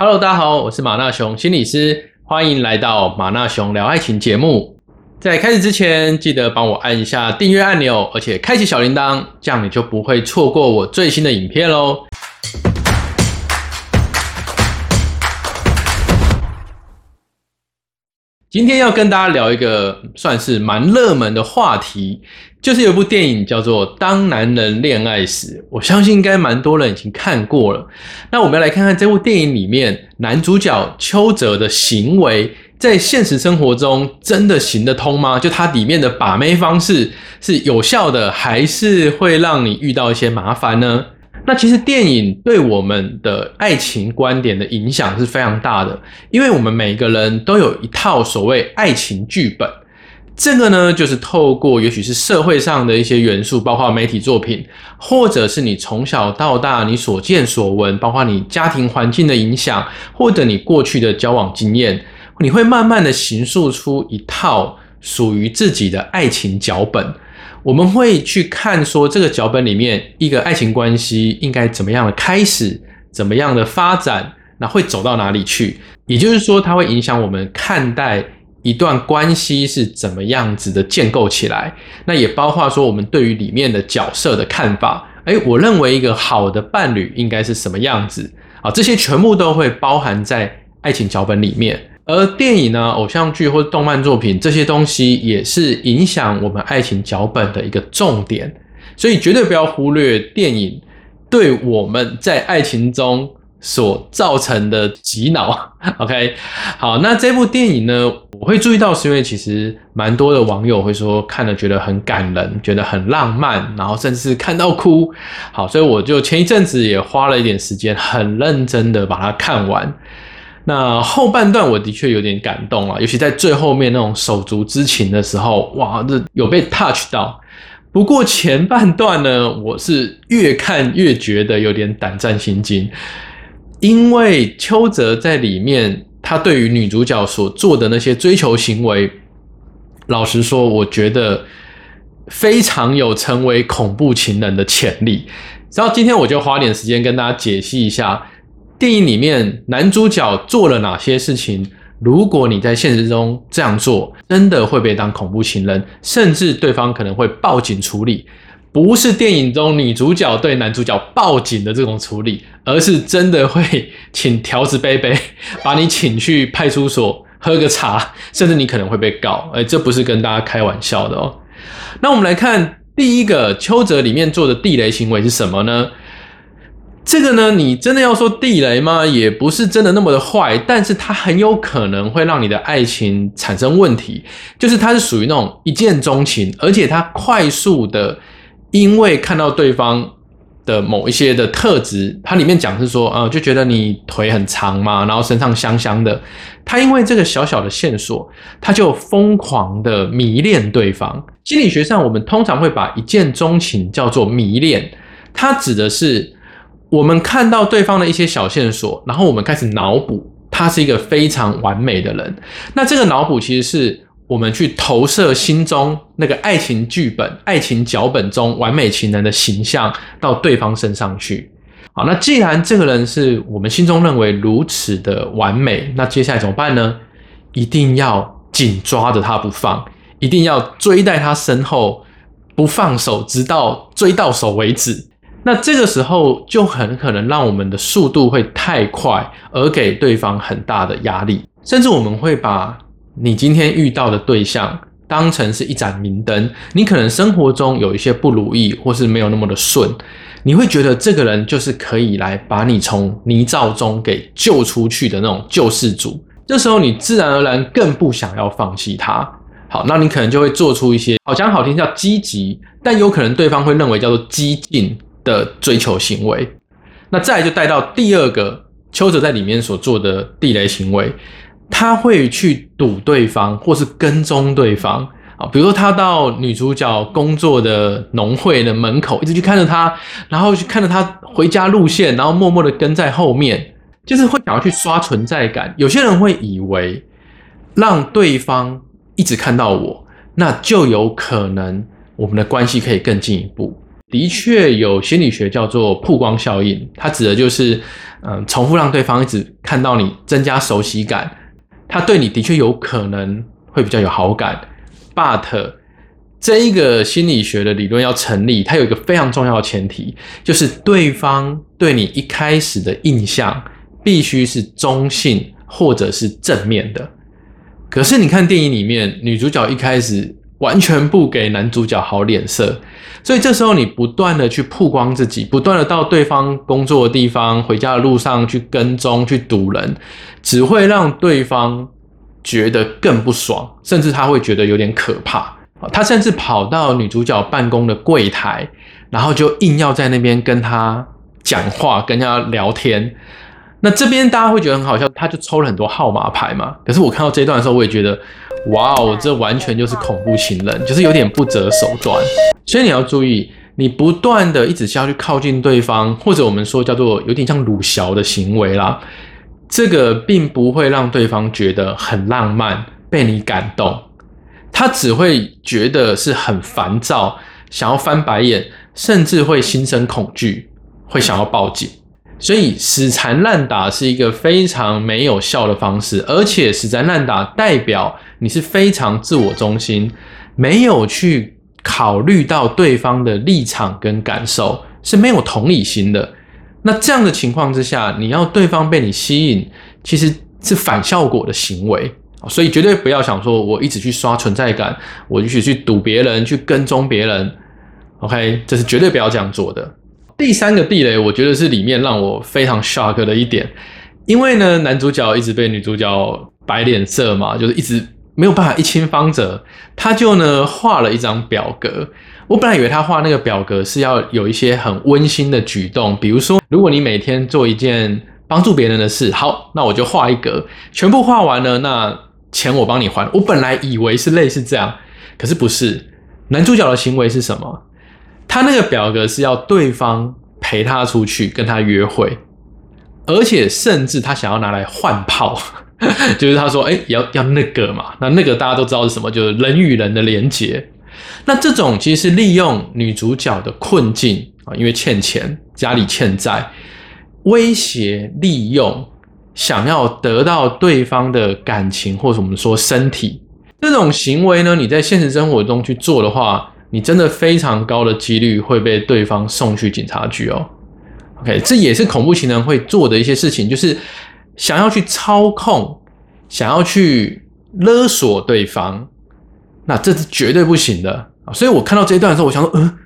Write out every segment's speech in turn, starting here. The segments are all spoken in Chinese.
Hello，大家好，我是马纳雄心理师，欢迎来到马纳雄聊爱情节目。在开始之前，记得帮我按一下订阅按钮，而且开启小铃铛，这样你就不会错过我最新的影片喽。今天要跟大家聊一个算是蛮热门的话题，就是有部电影叫做《当男人恋爱时》，我相信应该蛮多人已经看过了。那我们要来看看这部电影里面男主角邱泽的行为，在现实生活中真的行得通吗？就他里面的把妹方式是有效的，还是会让你遇到一些麻烦呢？那其实电影对我们的爱情观点的影响是非常大的，因为我们每个人都有一套所谓爱情剧本。这个呢，就是透过也许是社会上的一些元素，包括媒体作品，或者是你从小到大你所见所闻，包括你家庭环境的影响，或者你过去的交往经验，你会慢慢的形塑出一套属于自己的爱情脚本。我们会去看说这个脚本里面一个爱情关系应该怎么样的开始，怎么样的发展，那会走到哪里去？也就是说，它会影响我们看待一段关系是怎么样子的建构起来。那也包括说我们对于里面的角色的看法。诶，我认为一个好的伴侣应该是什么样子啊？这些全部都会包含在爱情脚本里面。而电影呢、偶像剧或动漫作品这些东西，也是影响我们爱情脚本的一个重点，所以绝对不要忽略电影对我们在爱情中所造成的洗脑。OK，好，那这部电影呢，我会注意到是因为其实蛮多的网友会说看了觉得很感人，觉得很浪漫，然后甚至看到哭。好，所以我就前一阵子也花了一点时间，很认真的把它看完。那后半段我的确有点感动啊，尤其在最后面那种手足之情的时候，哇，这有被 touch 到。不过前半段呢，我是越看越觉得有点胆战心惊，因为邱泽在里面他对于女主角所做的那些追求行为，老实说，我觉得非常有成为恐怖情人的潜力。然后今天我就花点时间跟大家解析一下。电影里面男主角做了哪些事情？如果你在现实中这样做，真的会被当恐怖情人，甚至对方可能会报警处理。不是电影中女主角对男主角报警的这种处理，而是真的会请条子杯杯把你请去派出所喝个茶，甚至你可能会被告。哎，这不是跟大家开玩笑的哦。那我们来看第一个邱泽里面做的地雷行为是什么呢？这个呢，你真的要说地雷吗？也不是真的那么的坏，但是它很有可能会让你的爱情产生问题。就是它是属于那种一见钟情，而且它快速的，因为看到对方的某一些的特质，它里面讲是说，呃，就觉得你腿很长嘛，然后身上香香的。他因为这个小小的线索，他就疯狂的迷恋对方。心理学上，我们通常会把一见钟情叫做迷恋，它指的是。我们看到对方的一些小线索，然后我们开始脑补，他是一个非常完美的人。那这个脑补其实是我们去投射心中那个爱情剧本、爱情脚本中完美情人的形象到对方身上去。好，那既然这个人是我们心中认为如此的完美，那接下来怎么办呢？一定要紧抓着他不放，一定要追在他身后不放手，直到追到手为止。那这个时候就很可能让我们的速度会太快，而给对方很大的压力，甚至我们会把你今天遇到的对象当成是一盏明灯。你可能生活中有一些不如意，或是没有那么的顺，你会觉得这个人就是可以来把你从泥沼中给救出去的那种救世主。这时候你自然而然更不想要放弃他。好，那你可能就会做出一些好讲好听叫积极，但有可能对方会认为叫做激进。的追求行为，那再就带到第二个邱泽在里面所做的地雷行为，他会去堵对方，或是跟踪对方啊，比如说他到女主角工作的农会的门口，一直去看着他，然后去看着他回家路线，然后默默的跟在后面，就是会想要去刷存在感。有些人会以为让对方一直看到我，那就有可能我们的关系可以更进一步。的确有心理学叫做曝光效应，它指的就是嗯，重复让对方一直看到你，增加熟悉感，他对你的确有可能会比较有好感。But 这一个心理学的理论要成立，它有一个非常重要的前提，就是对方对你一开始的印象必须是中性或者是正面的。可是你看电影里面，女主角一开始完全不给男主角好脸色，所以这时候你不断的去曝光自己，不断的到对方工作的地方、回家的路上去跟踪、去堵人，只会让对方觉得更不爽，甚至他会觉得有点可怕。他甚至跑到女主角办公的柜台，然后就硬要在那边跟她讲话，跟她聊天。那这边大家会觉得很好笑，他就抽了很多号码牌嘛。可是我看到这一段的时候，我也觉得，哇哦，这完全就是恐怖情人，就是有点不择手段。所以你要注意，你不断的一直想要去靠近对方，或者我们说叫做有点像鲁小的行为啦，这个并不会让对方觉得很浪漫，被你感动。他只会觉得是很烦躁，想要翻白眼，甚至会心生恐惧，会想要报警。所以死缠烂打是一个非常没有效的方式，而且死缠烂打代表你是非常自我中心，没有去考虑到对方的立场跟感受，是没有同理心的。那这样的情况之下，你要对方被你吸引，其实是反效果的行为。所以绝对不要想说，我一直去刷存在感，我一直去赌别人，去跟踪别人。OK，这是绝对不要这样做的。第三个地雷，我觉得是里面让我非常 shock 的一点，因为呢，男主角一直被女主角摆脸色嘛，就是一直没有办法一清方泽，他就呢画了一张表格。我本来以为他画那个表格是要有一些很温馨的举动，比如说，如果你每天做一件帮助别人的事，好，那我就画一格，全部画完了，那。钱我帮你还，我本来以为是类似这样，可是不是。男主角的行为是什么？他那个表格是要对方陪他出去跟他约会，而且甚至他想要拿来换炮，就是他说：“哎，要要那个嘛。”那那个大家都知道是什么，就是人与人的连结。那这种其实是利用女主角的困境啊，因为欠钱，家里欠债，威胁利用。想要得到对方的感情，或者我们说身体这种行为呢？你在现实生活中去做的话，你真的非常高的几率会被对方送去警察局哦。OK，这也是恐怖情人会做的一些事情，就是想要去操控，想要去勒索对方，那这是绝对不行的！所以我看到这一段的时候，我想说，嗯，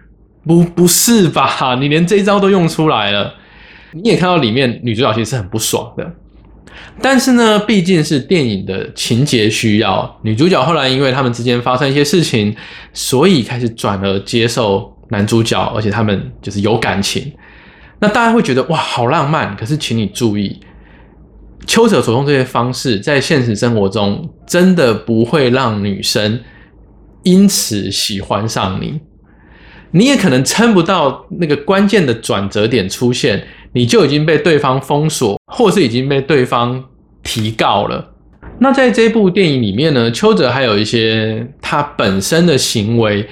不，不是吧？你连这一招都用出来了，你也看到里面女主角其实是很不爽的。但是呢，毕竟是电影的情节需要，女主角后来因为他们之间发生一些事情，所以开始转而接受男主角，而且他们就是有感情。那大家会觉得哇，好浪漫。可是请你注意，秋者所用这些方式，在现实生活中真的不会让女生因此喜欢上你。你也可能撑不到那个关键的转折点出现，你就已经被对方封锁，或是已经被对方提告了。那在这部电影里面呢，邱泽还有一些他本身的行为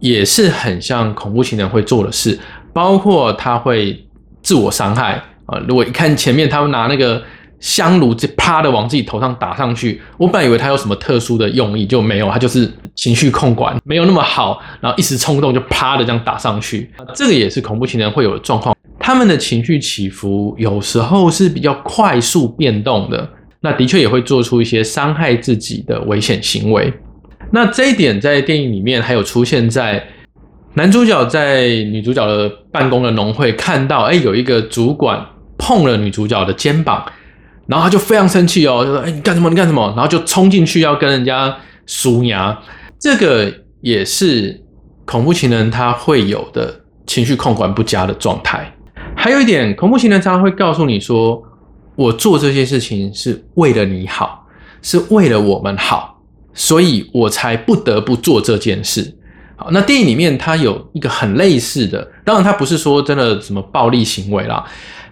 也是很像恐怖情人会做的事，包括他会自我伤害啊。如果一看前面他们拿那个。香炉就啪的往自己头上打上去，我本来以为他有什么特殊的用意，就没有，他就是情绪控管没有那么好，然后一时冲动就啪的这样打上去。这个也是恐怖情人会有的状况，他们的情绪起伏有时候是比较快速变动的，那的确也会做出一些伤害自己的危险行为。那这一点在电影里面还有出现在男主角在女主角的办公的农会看到，哎，有一个主管碰了女主角的肩膀。然后他就非常生气哦，就说：“哎，你干什么？你干什么？”然后就冲进去要跟人家输牙。这个也是恐怖情人他会有的情绪控管不佳的状态。还有一点，恐怖情人常常会告诉你说：“我做这些事情是为了你好，是为了我们好，所以我才不得不做这件事。”好，那电影里面它有一个很类似的，当然它不是说真的什么暴力行为啦，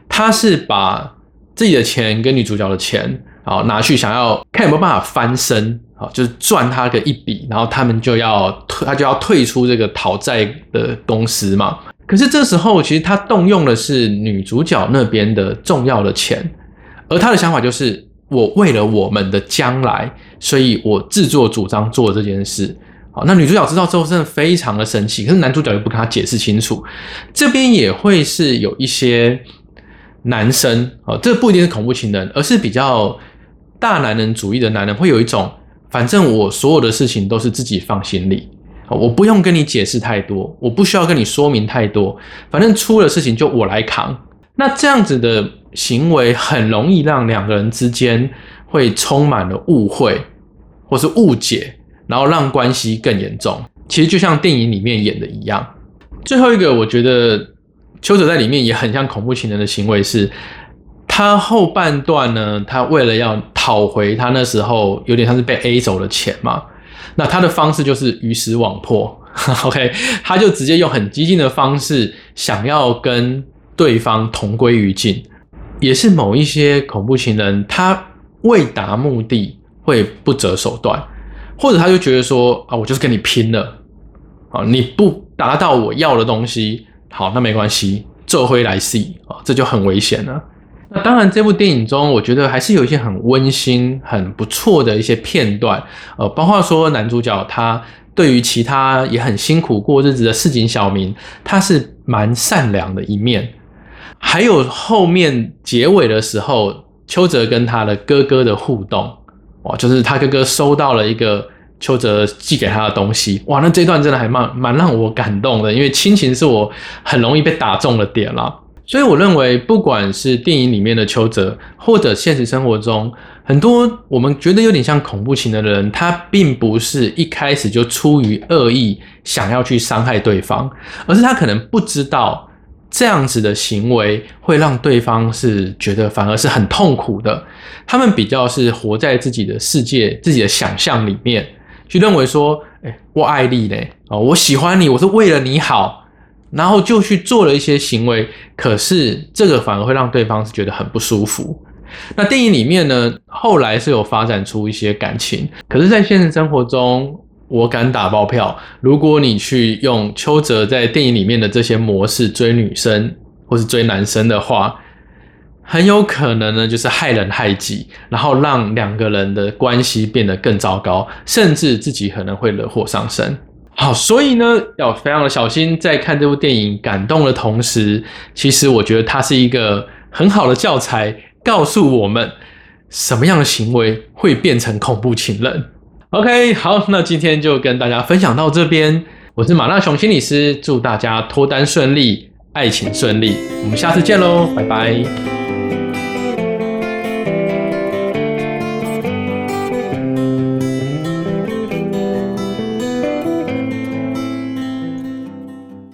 它是把。自己的钱跟女主角的钱，好拿去想要看有没有办法翻身，好就是赚他个一笔，然后他们就要退，他就要退出这个讨债的公司嘛。可是这时候，其实他动用的是女主角那边的重要的钱，而他的想法就是：我为了我们的将来，所以我自作主张做这件事。好，那女主角知道之后，真的非常的生气，可是男主角又不跟她解释清楚。这边也会是有一些男生，哦，这不一定是恐怖情人，而是比较大男人主义的男人，会有一种，反正我所有的事情都是自己放心里。我不用跟你解释太多，我不需要跟你说明太多，反正出了事情就我来扛。那这样子的行为很容易让两个人之间会充满了误会或是误解，然后让关系更严重。其实就像电影里面演的一样。最后一个，我觉得邱泽在里面也很像恐怖情人的行为是，他后半段呢，他为了要讨回他那时候有点像是被 A 走的钱嘛。那他的方式就是鱼死网破，OK，他就直接用很激进的方式想要跟对方同归于尽，也是某一些恐怖情人他为达目的会不择手段，或者他就觉得说啊，我就是跟你拼了。啊，你不达到我要的东西，好，那没关系，这回来戏啊，这就很危险了。那当然，这部电影中，我觉得还是有一些很温馨、很不错的一些片段，呃，包括说男主角他对于其他也很辛苦过日子的市井小民，他是蛮善良的一面。还有后面结尾的时候，邱泽跟他的哥哥的互动，哇，就是他哥哥收到了一个邱泽寄给他的东西，哇，那这段真的还蛮蛮让我感动的，因为亲情是我很容易被打中的点了。所以我认为，不管是电影里面的邱泽，或者现实生活中很多我们觉得有点像恐怖情的人，他并不是一开始就出于恶意想要去伤害对方，而是他可能不知道这样子的行为会让对方是觉得反而是很痛苦的。他们比较是活在自己的世界、自己的想象里面，去认为说：“哎，我爱你嘞，哦，我喜欢你，我是为了你好。”然后就去做了一些行为，可是这个反而会让对方是觉得很不舒服。那电影里面呢，后来是有发展出一些感情，可是，在现实生活中，我敢打包票，如果你去用邱泽在电影里面的这些模式追女生或是追男生的话，很有可能呢，就是害人害己，然后让两个人的关系变得更糟糕，甚至自己可能会惹祸上身。好，所以呢，要非常的小心，在看这部电影感动的同时，其实我觉得它是一个很好的教材，告诉我们什么样的行为会变成恐怖情人。OK，好，那今天就跟大家分享到这边，我是马纳雄心理师，祝大家脱单顺利，爱情顺利，我们下次见喽，拜拜。